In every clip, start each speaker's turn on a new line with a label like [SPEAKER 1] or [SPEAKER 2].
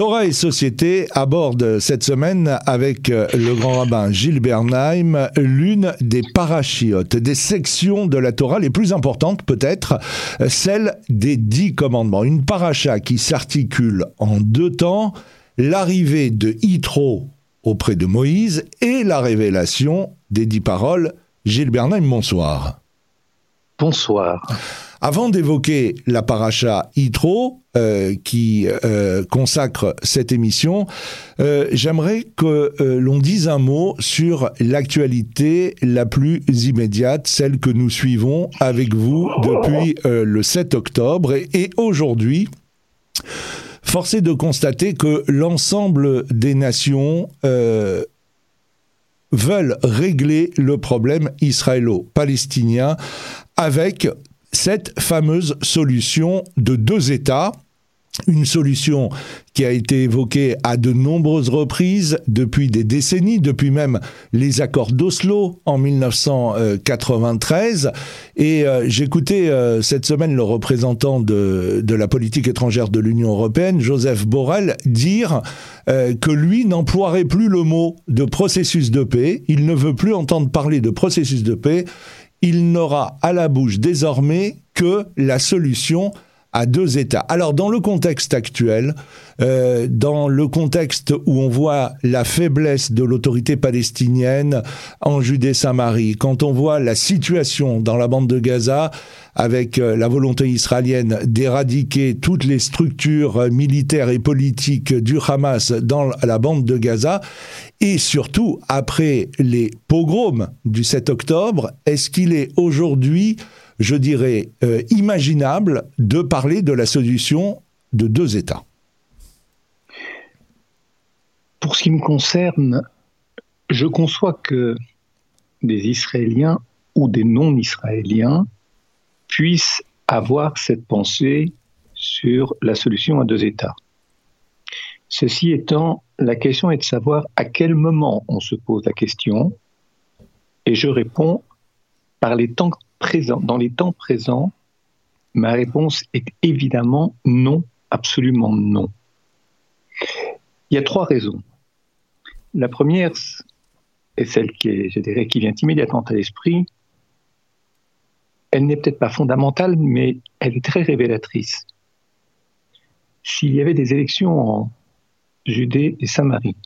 [SPEAKER 1] Torah et Société aborde cette semaine avec euh, le grand rabbin Gilles Bernheim l'une des parachiotes, des sections de la Torah les plus importantes peut-être, euh, celle des dix commandements. Une paracha qui s'articule en deux temps, l'arrivée de Yitro auprès de Moïse et la révélation des dix paroles. Gilles Bernheim, bonsoir.
[SPEAKER 2] Bonsoir.
[SPEAKER 1] Avant d'évoquer la paracha Yitro, euh, qui euh, consacre cette émission, euh, j'aimerais que l'on dise un mot sur l'actualité la plus immédiate, celle que nous suivons avec vous depuis le 7 octobre. Et, et aujourd'hui, force est de constater que l'ensemble des nations veulent régler le problème israélo-palestinien avec cette fameuse solution de deux États une solution qui a été évoquée à de nombreuses reprises depuis des décennies, depuis même les accords d'Oslo en 1993. Et euh, j'écoutais euh, cette semaine le représentant de, la politique étrangère de l'Union européenne, Joseph Borrell, dire euh, que lui n'emploierait plus le mot de processus de paix. Il ne veut plus entendre parler de processus de paix il n'aura à la bouche désormais que la solution à deux États. Alors dans le contexte actuel, euh, dans le contexte où on voit la faiblesse de l'autorité palestinienne en Judée-Samarie, quand on voit la situation dans la bande de Gaza avec euh, la volonté israélienne d'éradiquer toutes les structures euh, militaires et politiques du Hamas dans la bande de Gaza, et surtout après les pogroms du 7 octobre, est-ce qu'il est aujourd'hui je dirais, euh, imaginable de parler de la solution de deux États
[SPEAKER 2] Pour ce qui me concerne, je conçois que des Israéliens ou des non-Israéliens puissent avoir cette pensée sur la solution à deux États. Ceci étant, la question est de savoir à quel moment on se pose la question, et je réponds par les temps présent, dans les temps présents, ma réponse est évidemment non, absolument non. Il y a trois raisons. La première est celle qui, dirais, qui vient immédiatement à l'esprit. Elle n'est peut-être pas fondamentale, mais elle est très révélatrice. S'il y avait des élections en Judée et Samarie,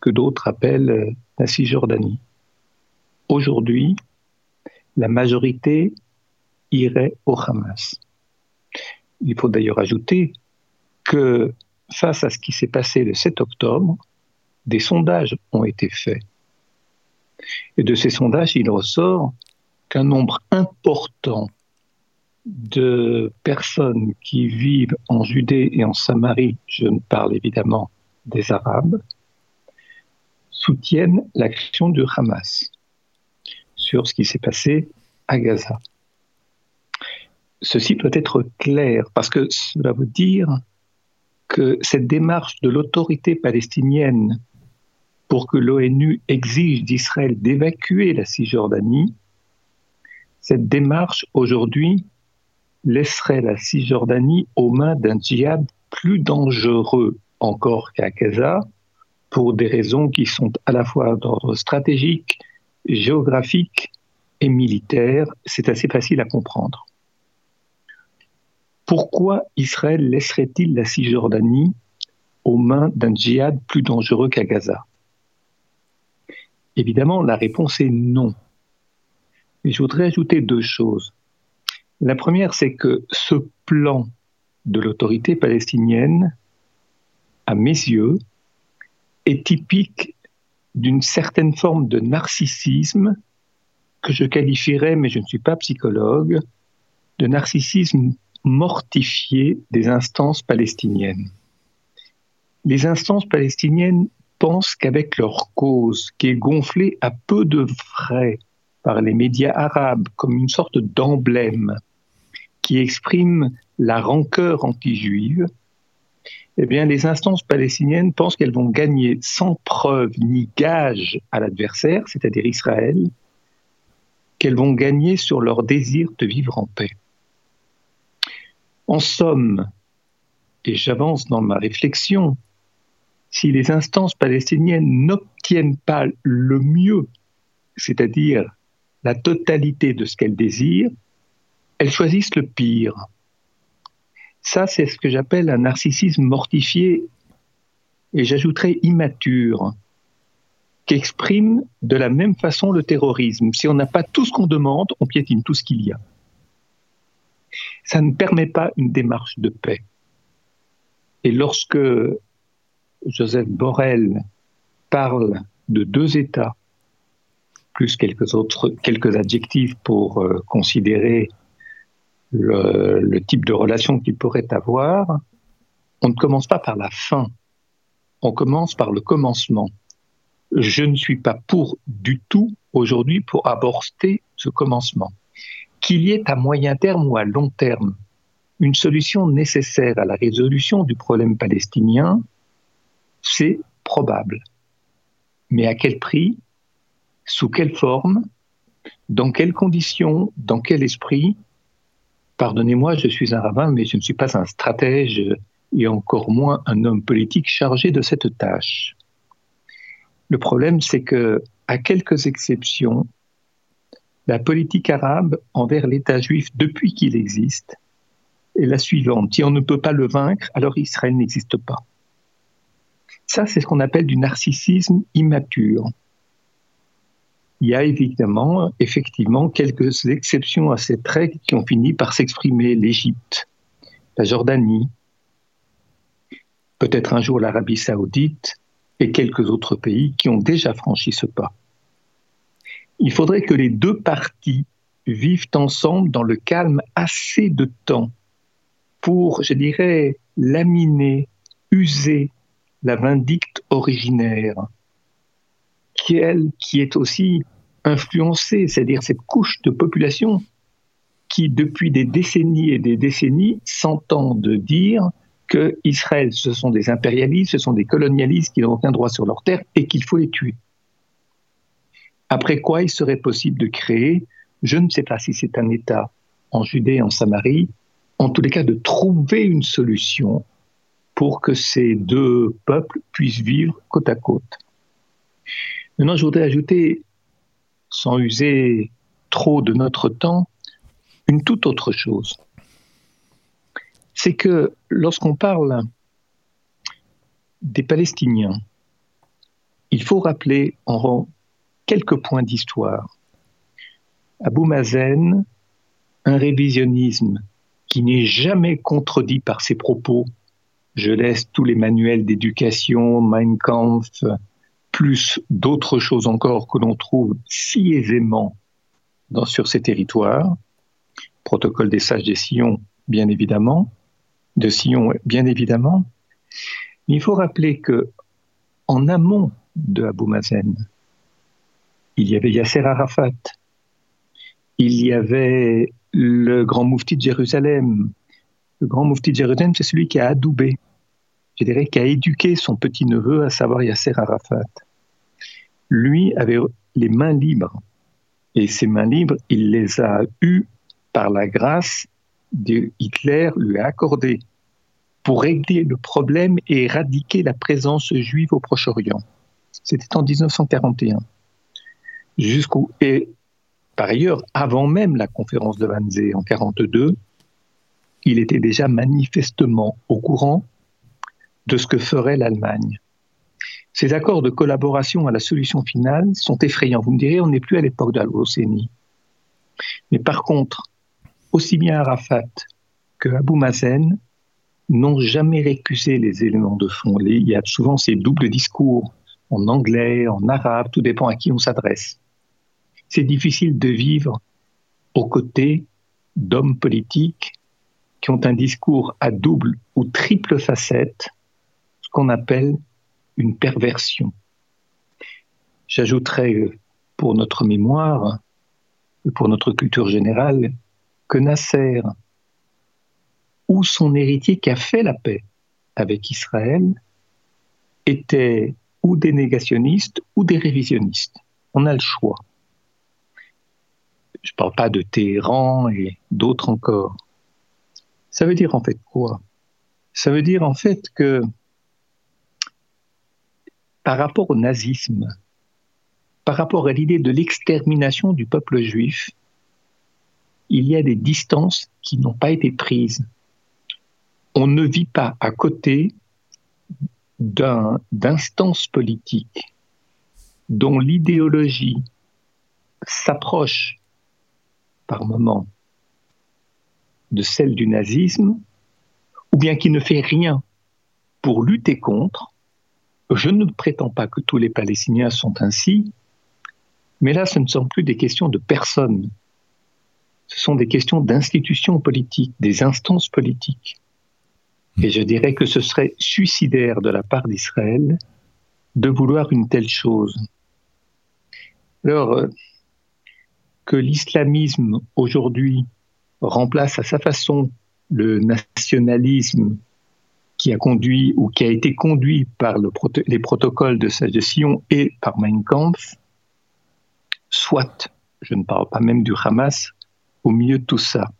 [SPEAKER 2] que d'autres appellent la Cisjordanie, aujourd'hui, la majorité irait au Hamas. Il faut d'ailleurs ajouter que face à ce qui s'est passé le 7 octobre, des sondages ont été faits. Et de ces sondages, il ressort qu'un nombre important de personnes qui vivent en Judée et en Samarie, je ne parle évidemment des Arabes, soutiennent l'action du Hamas sur ce qui s'est passé à Gaza. Ceci doit être clair parce que cela veut dire que cette démarche de l'autorité palestinienne pour que l'ONU exige d'Israël d'évacuer la Cisjordanie, cette démarche aujourd'hui laisserait la Cisjordanie aux mains d'un djihad plus dangereux encore qu'à Gaza, pour des raisons qui sont à la fois d'ordre stratégique, géographique et militaire, c'est assez facile à comprendre. Pourquoi Israël laisserait-il la Cisjordanie aux mains d'un djihad plus dangereux qu'à Gaza? Évidemment, la réponse est non. Mais je voudrais ajouter deux choses. La première, c'est que ce plan de l'autorité palestinienne, à mes yeux, est typique d'une certaine forme de narcissisme que je qualifierais, mais je ne suis pas psychologue, de narcissisme mortifié des instances palestiniennes. Les instances palestiniennes pensent qu'avec leur cause, qui est gonflée à peu de frais par les médias arabes comme une sorte d'emblème qui exprime la rancœur anti-juive, eh bien, les instances palestiniennes pensent qu'elles vont gagner sans preuve ni gage à l'adversaire, c'est-à-dire Israël, qu'elles vont gagner sur leur désir de vivre en paix. En somme, et j'avance dans ma réflexion, si les instances palestiniennes n'obtiennent pas le mieux, c'est-à-dire la totalité de ce qu'elles désirent, elles choisissent le pire. Ça, c'est ce que j'appelle un narcissisme mortifié, et j'ajouterais immature, qui exprime de la même façon le terrorisme. Si on n'a pas tout ce qu'on demande, on piétine tout ce qu'il y a. Ça ne permet pas une démarche de paix. Et lorsque Joseph Borrell parle de deux États, plus quelques autres, quelques adjectifs pour euh, considérer le, type de relation qu'il pourrait avoir, on ne commence pas par la fin, on commence par le commencement. Je ne suis pas pour du tout aujourd'hui pour aborder ce commencement. Qu'il y ait à moyen terme ou à long terme une solution nécessaire à la résolution du problème palestinien, c'est probable. Mais à quel prix Sous quelle forme Dans quelles conditions Dans quel esprit Pardonnez-moi, je suis un rabbin, mais je ne suis pas un stratège et encore moins un homme politique chargé de cette tâche. Le problème, c'est que, à quelques exceptions, la politique arabe envers l'État juif depuis qu'il existe est la suivante. Si on ne peut pas le vaincre, alors Israël n'existe pas. Ça, c'est ce qu'on appelle du narcissisme immature. Il y a évidemment, effectivement, quelques exceptions à cette règle qui ont fini par s'exprimer. L'Égypte, la Jordanie, peut-être un jour l'Arabie saoudite et quelques autres pays qui ont déjà franchi ce pas. Il faudrait que les deux parties vivent ensemble dans le calme assez de temps pour, je dirais, laminer, user la vindicte originaire, qui, qui est aussi influencée, c'est-à-dire cette couche de population qui, depuis des décennies et des décennies, s'entendent dire que Israël, ce sont des impérialistes, ce sont des colonialistes qui n'ont aucun droit sur leur terre et qu'il faut les tuer. Après quoi, il serait possible de créer, je ne sais pas si c'est un État en Judée, en Samarie, en tous les cas de trouver une solution pour que ces deux peuples puissent vivre côte à côte. Maintenant, je voudrais ajouter, sans user trop de notre temps, une toute autre chose. C'est que lorsqu'on parle des Palestiniens, il faut rappeler en quelques points d'histoire. Abou Mazen, un révisionnisme qui n'est jamais contredit par ses propos. Je laisse tous les manuels d'éducation, Mein Kampf, plus d'autres choses encore que l'on trouve si aisément sur ces territoires. Protocole des sages des bien évidemment, de Sion, bien évidemment. Il faut rappeler que en amont de Abou Mazen, il y avait Yasser Arafat, il y avait le grand moufti de Jérusalem. Le grand moufti de Jérusalem, c'est celui qui a adoubé, je qui a éduqué son petit-neveu, à savoir Yasser Arafat. Lui avait les mains libres. Et ces mains libres, il les a eues par la grâce de Hitler lui a accordé pour régler le problème et éradiquer la présence juive au Proche-Orient. C'était en 1941. Jusqu'au et par ailleurs, avant même la conférence de Wannsee en 42, il était déjà manifestement au courant de ce que ferait l'Allemagne. Ces accords de collaboration à la solution finale sont effrayants. Vous me direz, on n'est plus à l'époque de l'Albocénie. Mais par contre, aussi bien Arafat que Abou Mazen n'ont jamais récusé les éléments de fond. Il y a souvent ces doubles discours en anglais, en arabe, tout dépend à qui on s'adresse c'est difficile de vivre aux côtés d'hommes politiques qui ont un discours à double ou triple facette, ce qu'on appelle une perversion. J'ajouterai pour notre mémoire et pour notre culture générale que Nasser, ou son héritier qui a fait la paix avec Israël, étaient ou des négationnistes ou des révisionnistes. On a le choix. Je ne parle pas de Téhéran et d'autres encore. Ça veut dire en fait quoi? Ça veut dire en fait que par rapport au nazisme, par rapport à l'idée de l'extermination du peuple juif, il y a des distances qui n'ont pas été prises. On ne vit pas à côté d'instances politiques dont l'idéologie s'approche par moments de celle du nazisme, ou bien qui ne fait rien pour lutter contre. Je ne prétends pas que tous les Palestiniens sont ainsi, mais là, ce ne sont plus des questions de personnes, ce sont des questions d'institutions politiques, des instances politiques. Et je dirais que ce serait suicidaire de la part d'Israël de vouloir une telle chose. Alors, euh, que l'islamisme aujourd'hui remplace à sa façon le nationalisme qui a été conduit par les protocoles de Sage de Sion et par Mein Kampf, soit, je ne parle pas même du Hamas, au milieu de tout ça.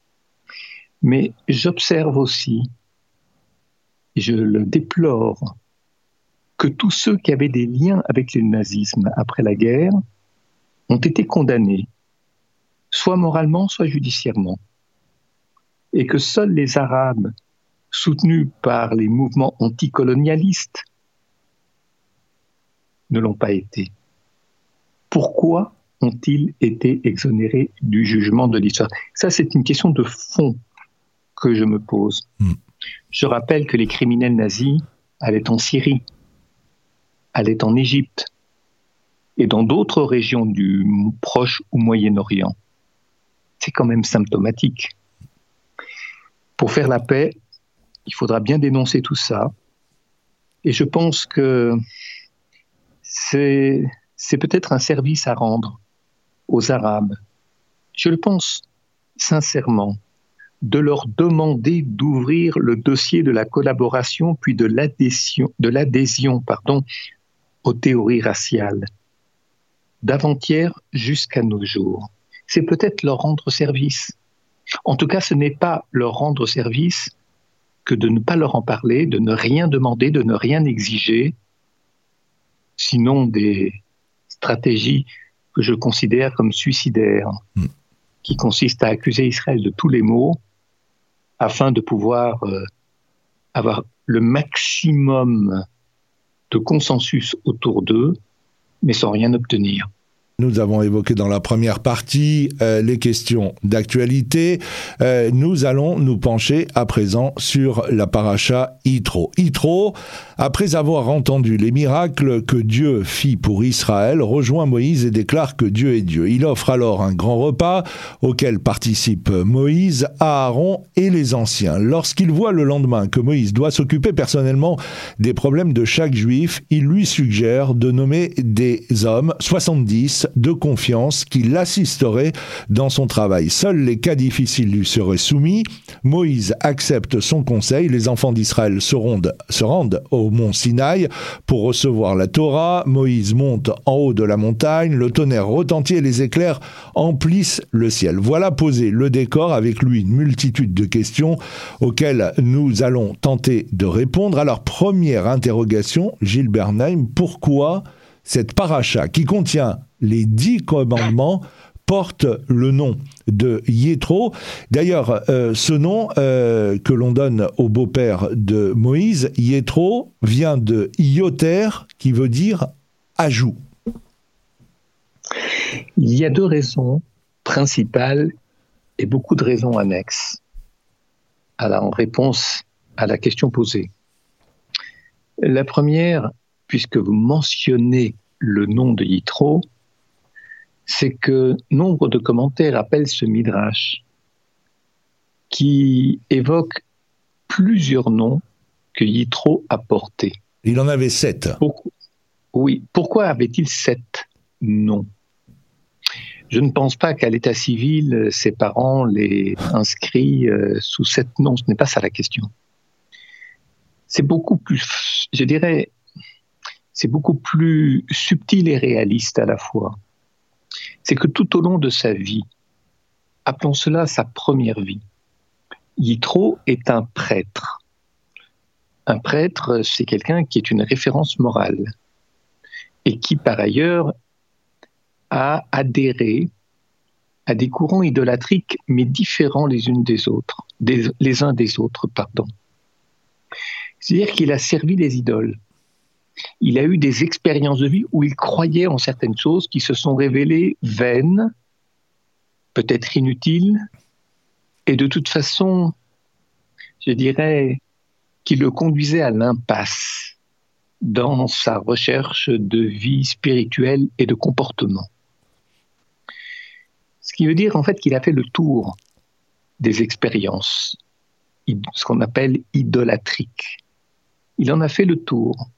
[SPEAKER 2] Mais j'observe aussi, je le déplore, que tous ceux qui avaient des liens avec le nazisme après la guerre ont été condamnés, soit moralement, soit judiciairement et que seuls les Arabes, soutenus par les mouvements anticolonialistes, ne l'ont pas été. Pourquoi ont-ils été exonérés du jugement de l'histoire? Ça, c'est une question de fond que je me pose. Hmm. Je rappelle que les criminels nazis allaient en Syrie, allaient en Égypte et dans d'autres régions du Proche ou Moyen-Orient. C'est quand même symptomatique. Pour faire la paix, il faudra bien dénoncer tout ça. Et je pense que c'est, peut-être un service à rendre aux Arabes. Je le pense sincèrement de leur demander d'ouvrir le dossier de la collaboration puis de l'adhésion, pardon, aux théories raciales, d'avant-hier jusqu'à nos jours. C'est peut-être leur rendre service. En tout cas, ce n'est pas leur rendre service que de ne pas leur en parler, de ne rien demander, de ne rien exiger, sinon des stratégies que je considère comme suicidaires, hmm. qui consistent à accuser Israël de tous les maux afin de pouvoir euh, avoir le maximum de consensus autour d'eux, mais sans rien obtenir.
[SPEAKER 1] Nous avons évoqué dans la première partie euh, les questions d'actualité. Euh, nous allons nous pencher à présent sur la paracha Yitro. Yitro, après avoir entendu les miracles que Dieu fit pour Israël, rejoint Moïse et déclare que Dieu est Dieu. Il offre alors un grand repas auquel participent Moïse, Aaron et les anciens. Lorsqu'il voit le lendemain que Moïse doit s'occuper personnellement des problèmes de chaque juif, il lui suggère de nommer des hommes, 70, de confiance qui l'assisterait dans son travail. Seuls les cas difficiles lui seraient soumis. Moïse accepte son conseil. Les enfants d'Israël se rendent, au mont Sinaï pour recevoir la Torah. Moïse monte en haut de la montagne. Le tonnerre retentit et les éclairs emplissent le ciel. Voilà posé le décor avec lui une multitude de questions auxquelles nous allons tenter de répondre. Alors, première interrogation, Gilles Bernheim, pourquoi cette paracha qui contient les dix commandements porte le nom de Yétro. D'ailleurs, euh, ce nom euh, que l'on donne au beau-père de Moïse, Yétro, vient de Ioter, qui veut dire ajout.
[SPEAKER 2] Il y a deux raisons principales et beaucoup de raisons annexes en réponse à la question posée. La première, puisque vous mentionnez le nom de Yitro, c'est que nombre de commentaires appellent ce midrash qui évoque plusieurs noms que Yitro a portés.
[SPEAKER 1] Il en avait sept.
[SPEAKER 2] oui, pourquoi avait-il sept noms? Je ne pense pas qu'à l'état civil, ses parents les inscrit euh, sous sept noms. Ce n'est pas ça la question. C'est beaucoup plus, je dirais, c'est beaucoup plus subtil et réaliste à la fois c'est que tout au long de sa vie, appelons cela sa première vie, Yitro est un prêtre. Un prêtre, c'est quelqu'un qui est une référence morale et qui, par ailleurs, a adhéré à des courants idolâtriques, mais différents les des autres, les uns des autres, pardon. C'est-à-dire qu'il a servi les idoles. Il a eu des expériences de vie où il croyait en certaines choses qui se sont révélées vaines, peut-être inutiles, et de toute façon, je dirais, qui le conduisait à l'impasse dans sa recherche de vie spirituelle et de comportement. Ce qui veut dire en fait qu'il a fait le tour des expériences, ce qu'on appelle idolatriques. Il en a fait le tour.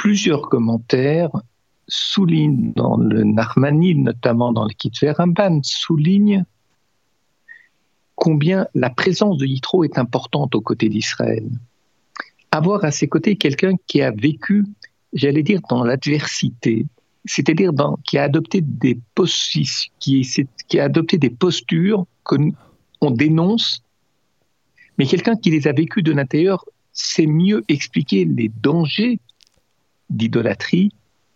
[SPEAKER 2] Plusieurs commentaires soulignent dans le Narmanil, notamment dans le Kitver Ramban, soulignent combien la présence de Yitro est importante aux côtés d'Israël. Avoir à ses côtés quelqu'un qui a vécu, j'allais dire, dans l'adversité, c'est-à-dire qui des qui, qui a adopté des postures qu'on dénonce, mais quelqu'un qui les a vécues de l'intérieur sait mieux expliquer les dangers d'idolâtrie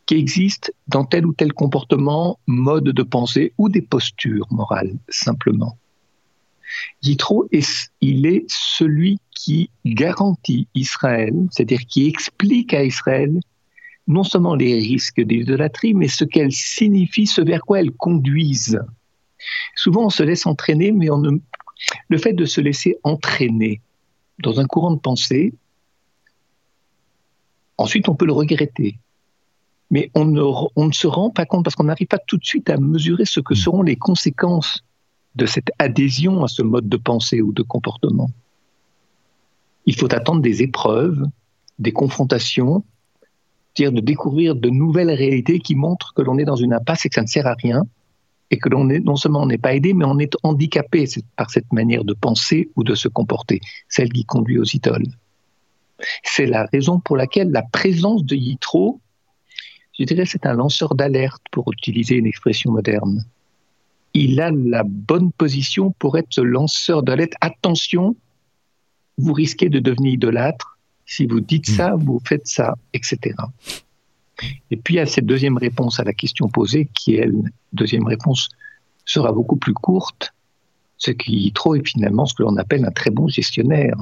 [SPEAKER 2] qui existent dans tel ou tel comportement, mode de pensée ou des postures morales, simplement. Yitro, il est celui qui garantit Israël, c'est-à-dire qui explique à Israël non seulement les risques d'idolâtrie, mais ce qu'elle signifie, ce vers quoi elle conduise. Souvent, on se laisse entraîner, mais on ne... le fait de se laisser entraîner dans un courant de pensée, ensuite on peut le regretter. Mais on ne, on ne se rend pas compte parce qu'on n'arrive pas tout de suite à mesurer ce que seront les conséquences de cette adhésion à ce mode de pensée ou de comportement. Il faut attendre des épreuves, des confrontations, dire de découvrir de nouvelles réalités qui montrent que l'on est dans une impasse et que ça ne sert à rien, et que l'on est non seulement on n'est pas aidé, mais on est handicapé par cette manière de penser ou de se comporter, celle qui conduit aux idoles. C'est la raison pour laquelle la présence de Yitro, je dirais, c'est un lanceur d'alerte pour utiliser une expression moderne il a la bonne position pour être ce lanceur d'alerte. Attention, vous risquez de devenir idolâtre. Si vous dites ça, hmm. vous faites ça, etc. Et puis, il y a cette deuxième réponse à la question posée, qui est, deuxième réponse sera beaucoup plus courte, ce qui trop est finalement ce que l'on appelle un très bon gestionnaire.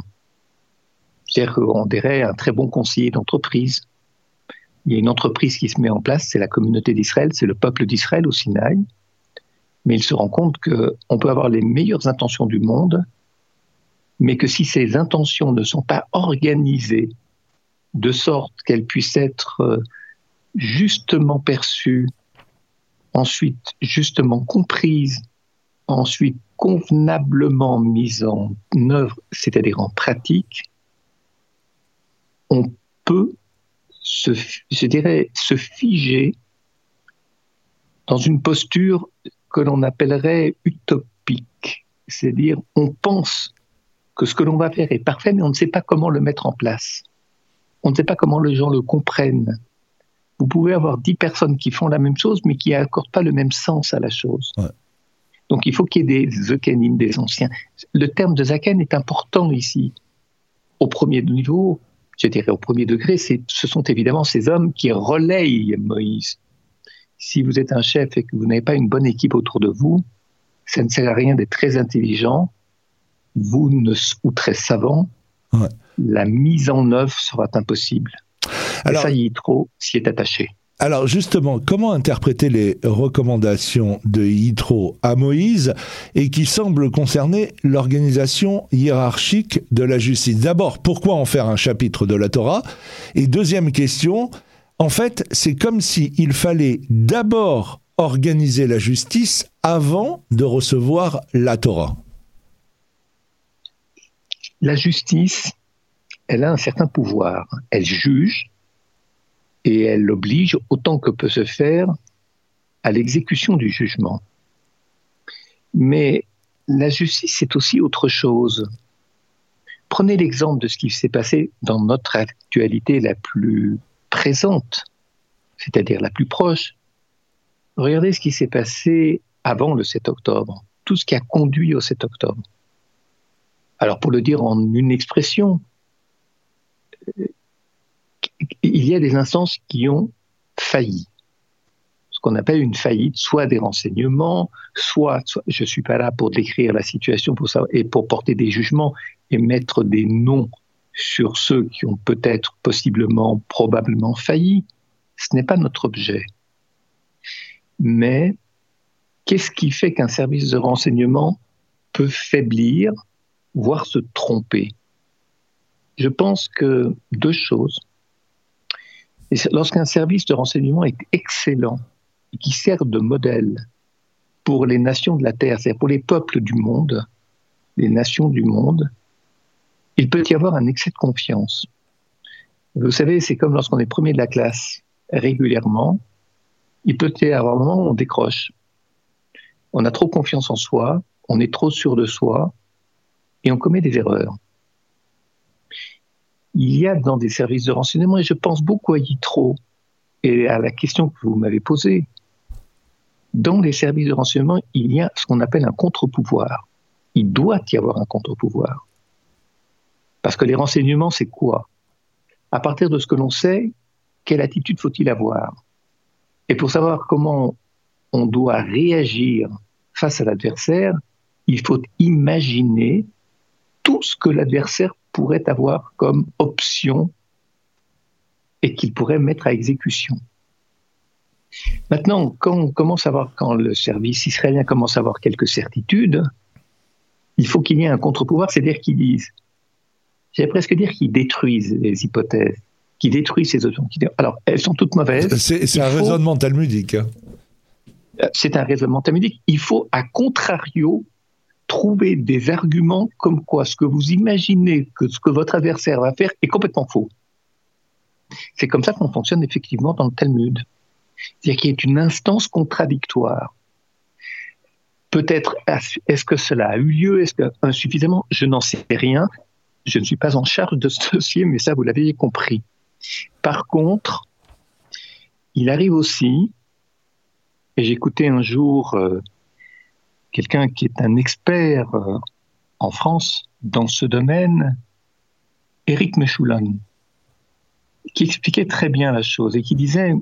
[SPEAKER 2] C'est-à-dire qu'on dirait un très bon conseiller d'entreprise. Il y a une entreprise qui se met en place, c'est la communauté d'Israël, c'est le peuple d'Israël au Sinaï mais il se rend compte qu'on peut avoir les meilleures intentions du monde, mais que si ces intentions ne sont pas organisées de sorte qu'elles puissent être euh, justement perçues, ensuite justement comprises, ensuite convenablement mises en œuvre, c'est-à-dire en pratique, on peut se, je dirais, se figer dans une posture que l'on appellerait utopique. C'est-à-dire, on pense que ce que l'on va faire est parfait, mais on ne sait pas comment le mettre en place. On ne sait pas comment les gens le comprennent. Vous pouvez avoir dix personnes qui font la même chose, mais qui n'accordent pas le même sens à la chose. Donc il faut qu'il y ait des Zekanim, des anciens. Le terme de Zaken est important ici. Au premier niveau, je dirais au premier degré, ce sont évidemment ces hommes qui relayent Moïse, si vous êtes un chef et que vous n'avez pas une bonne équipe autour de vous, ça ne sert à rien d'être très intelligent, vous ne, ou très savant, la mise en œuvre sera impossible. Alors, et ça, trop s'y est attaché.
[SPEAKER 1] Alors justement, comment interpréter les recommandations de Yitro à Moïse et qui semblent concerner l'organisation hiérarchique de la justice? D'abord, pourquoi en faire un chapitre de la Torah? Et deuxième question, en fait, c'est comme s'il fallait d'abord organiser la justice avant de recevoir la Torah.
[SPEAKER 2] La justice, elle a un certain pouvoir. Elle juge et elle oblige autant que peut se faire à l'exécution du jugement. Mais la justice, c'est aussi autre chose. Prenez l'exemple de ce qui s'est passé dans notre actualité la plus présente, c'est-à-dire la plus proche. Regardez ce qui s'est passé avant le 7 octobre, tout ce qui a conduit au 7 octobre. Alors pour le dire en une expression, il y a des instances qui ont failli. Ce qu'on appelle une faillite, soit des renseignements, soit, je suis pas là pour décrire la situation pour ça et pour porter des jugements et mettre des noms sur ceux qui ont peut-être, possiblement, probablement failli. Ce n'est pas notre objet. Mais qu'est-ce qui fait qu'un service de renseignement peut faiblir, voire se tromper? Je pense que deux choses. Lorsqu'un service de renseignement est excellent et qui sert de modèle pour les nations de la Terre, c'est-à-dire pour les peuples du monde, les nations du monde, il peut y avoir un excès de confiance. Vous savez, c'est comme lorsqu'on est premier de la classe régulièrement, il peut y avoir un moment où on décroche. On a trop confiance en soi, on est trop sûr de soi, et on commet des erreurs. Il y a dans des services de renseignement, et je pense beaucoup à Yitro et à la question que vous m'avez posée, dans les services de renseignement, il y a ce qu'on appelle un contre-pouvoir. Il doit y avoir un contre-pouvoir. Parce que les renseignements, c'est quoi? À partir de ce que l'on sait, quelle attitude faut-il avoir? Et pour savoir comment on doit réagir face à l'adversaire, il faut imaginer tout ce que l'adversaire pourrait avoir comme option et qu'il pourrait mettre à exécution. Maintenant, quand on commence à voir, quand le service israélien commence à avoir quelques certitudes, il faut qu'il y ait un contre-pouvoir, c'est-à-dire qu'ils disent J'allais presque dire qu'ils détruisent les hypothèses, qu'ils détruisent ces options. Alors, elles sont toutes mauvaises.
[SPEAKER 1] C'est un raisonnement talmudique.
[SPEAKER 2] Euh, c'est un raisonnement talmudique. Il faut, à contrario, trouver des arguments comme quoi ce que vous imaginez que ce que votre adversaire va faire est complètement faux. C'est comme ça qu'on fonctionne effectivement dans le Talmud. C'est-à-dire qu'il y a une instance contradictoire. Peut-être est-ce que cela a eu lieu, est-ce que insuffisamment, je n'en sais rien je ne suis pas en charge de ce dossier, mais ça, vous l'avez compris. Par contre, il arrive aussi, et j'écoutais un jour euh, quelqu'un qui est un expert euh, en France dans ce domaine, Éric Mechoulan, qui expliquait très bien la chose et qui disait,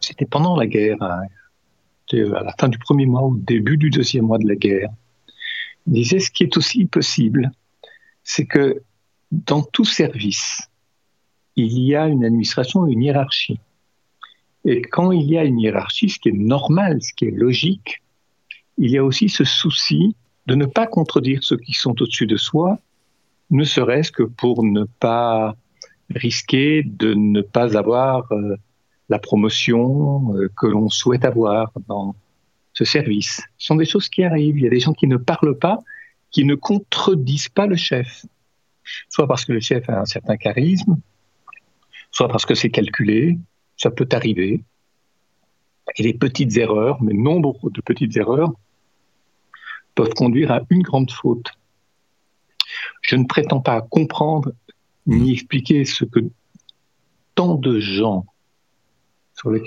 [SPEAKER 2] c'était pendant la guerre, hein, à la fin du premier mois ou début du deuxième mois de la guerre, il disait ce qui est aussi possible, c'est que dans tout service, il y a une administration, une hiérarchie. Et quand il y a une hiérarchie, ce qui est normal, ce qui est logique, il y a aussi ce souci de ne pas contredire ceux qui sont au-dessus de soi, ne serait-ce que pour ne pas risquer de ne pas avoir euh, la promotion euh, que l'on souhaite avoir dans ce service. Ce sont des choses qui arrivent. Il y a des gens qui ne parlent pas qui ne contredisent pas le chef. Soit parce que le chef a un certain charisme, soit parce que c'est calculé, ça peut arriver. Et les petites erreurs, mais nombre de petites erreurs, peuvent conduire à une grande faute. Je ne prétends pas comprendre ni expliquer ce que tant de gens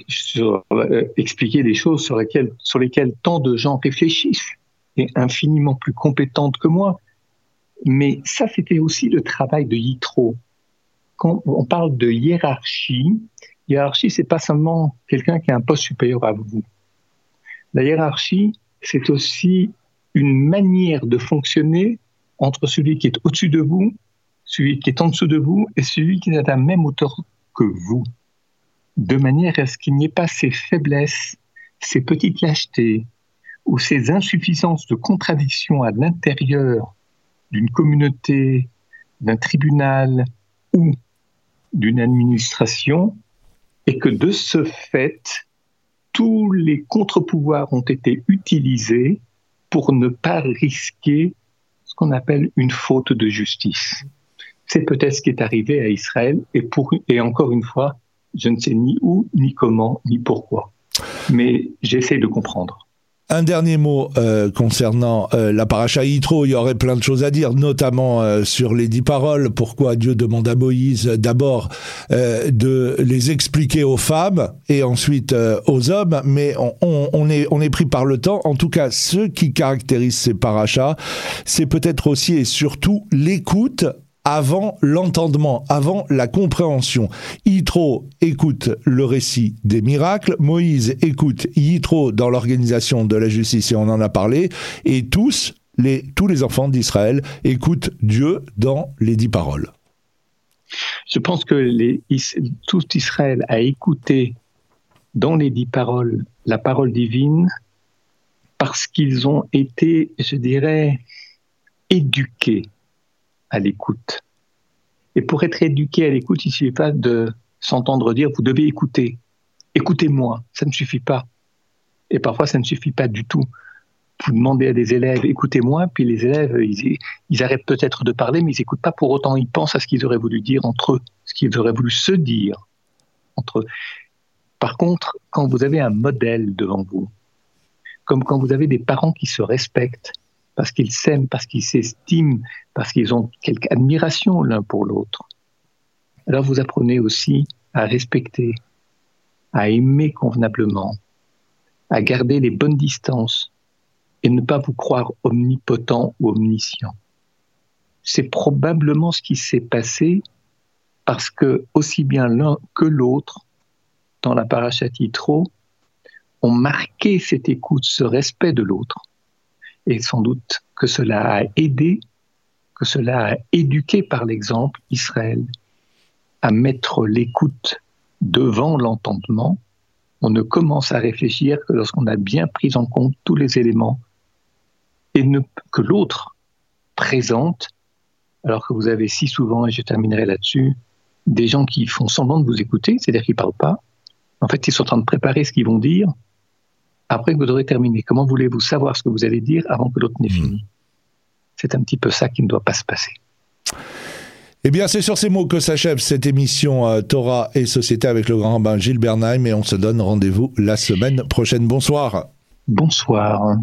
[SPEAKER 2] sur, euh, expliquer des choses sur lesquelles, sur lesquelles tant de gens réfléchissent est infiniment plus compétente que moi. Mais ça, c'était aussi le travail de Yitro. Quand on parle de hiérarchie, hiérarchie, c'est pas seulement quelqu'un qui a un poste supérieur à vous. La hiérarchie, c'est aussi une manière de fonctionner entre celui qui est au-dessus de vous, celui qui est en dessous de vous et celui qui est à la même hauteur que vous. De manière à ce qu'il n'y ait pas ces faiblesses, ces petites lâchetés, ou ces insuffisances de contradiction à l'intérieur d'une communauté, d'un tribunal ou d'une administration, et que de ce fait, tous les contre-pouvoirs ont été utilisés pour ne pas risquer ce qu'on appelle une faute de justice. C'est peut-être ce qui est arrivé à Israël, et, et encore une fois, je ne sais ni où, ni comment, ni pourquoi. Mais j'essaie de comprendre.
[SPEAKER 1] Un dernier mot euh, concernant euh, la paracha. Il y aurait plein de choses à dire, notamment euh, sur les dix paroles. Pourquoi Dieu demande à Moïse d'abord de les expliquer aux femmes et ensuite aux hommes. Mais on, est, on est pris par le temps. En tout cas, ce qui caractérise ces parachas, c'est peut-être aussi et surtout l'écoute avant l'entendement, avant la compréhension. Yitro écoute le récit des miracles, Moïse écoute Yitro dans l'organisation de la justice, et on en a parlé, et tous, les, tous les enfants d'Israël écoutent Dieu dans les dix paroles.
[SPEAKER 2] Je pense que tout Israël a écouté dans les dix paroles la parole divine parce qu'ils ont été, je dirais, éduqués à l'écoute. Et pour être éduqué à l'écoute, il ne suffit pas de s'entendre dire vous devez écouter. Écoutez-moi, ça ne suffit pas. Et parfois, ça ne suffit pas du tout. Vous demandez à des élèves écoutez-moi, puis les élèves, ils, ils arrêtent peut-être de parler, mais ils n'écoutent pas pour autant. Ils pensent à ce qu'ils auraient voulu dire entre eux, ce qu'ils auraient voulu se dire entre eux. Par contre, quand vous avez un modèle devant vous, comme quand vous avez des parents qui se respectent, parce qu'ils s'aiment, parce qu'ils s'estiment, parce qu'ils ont quelque admiration l'un pour l'autre. Alors vous apprenez aussi à respecter, à aimer convenablement, à garder les bonnes distances et ne pas vous croire omnipotent ou omniscient. C'est probablement ce qui s'est passé parce que aussi bien l'un que l'autre, dans la paracha Yitro, ont marqué cette écoute, ce respect de l'autre et sans doute que cela a aidé, que cela a éduqué par l'exemple Israël à mettre l'écoute devant l'entendement. On ne commence à réfléchir que lorsqu'on a bien pris en compte tous les éléments et que l'autre présente, alors que vous avez si souvent, et je terminerai là-dessus, des gens qui font semblant de vous écouter, c'est-à-dire qu'ils ne parlent pas. En fait, ils sont en train de préparer ce qu'ils vont dire, après que vous aurez terminé. Comment voulez-vous savoir ce que vous allez dire avant que l'autre n'ait hmm. fini? C'est un petit peu ça qui ne doit pas se passer.
[SPEAKER 1] Eh bien, c'est sur ces mots que s'achève cette émission euh, Torah et Société avec le grand rabbin Gilles Bernheim et on se donne rendez-vous la semaine prochaine. Bonsoir.
[SPEAKER 2] Bonsoir.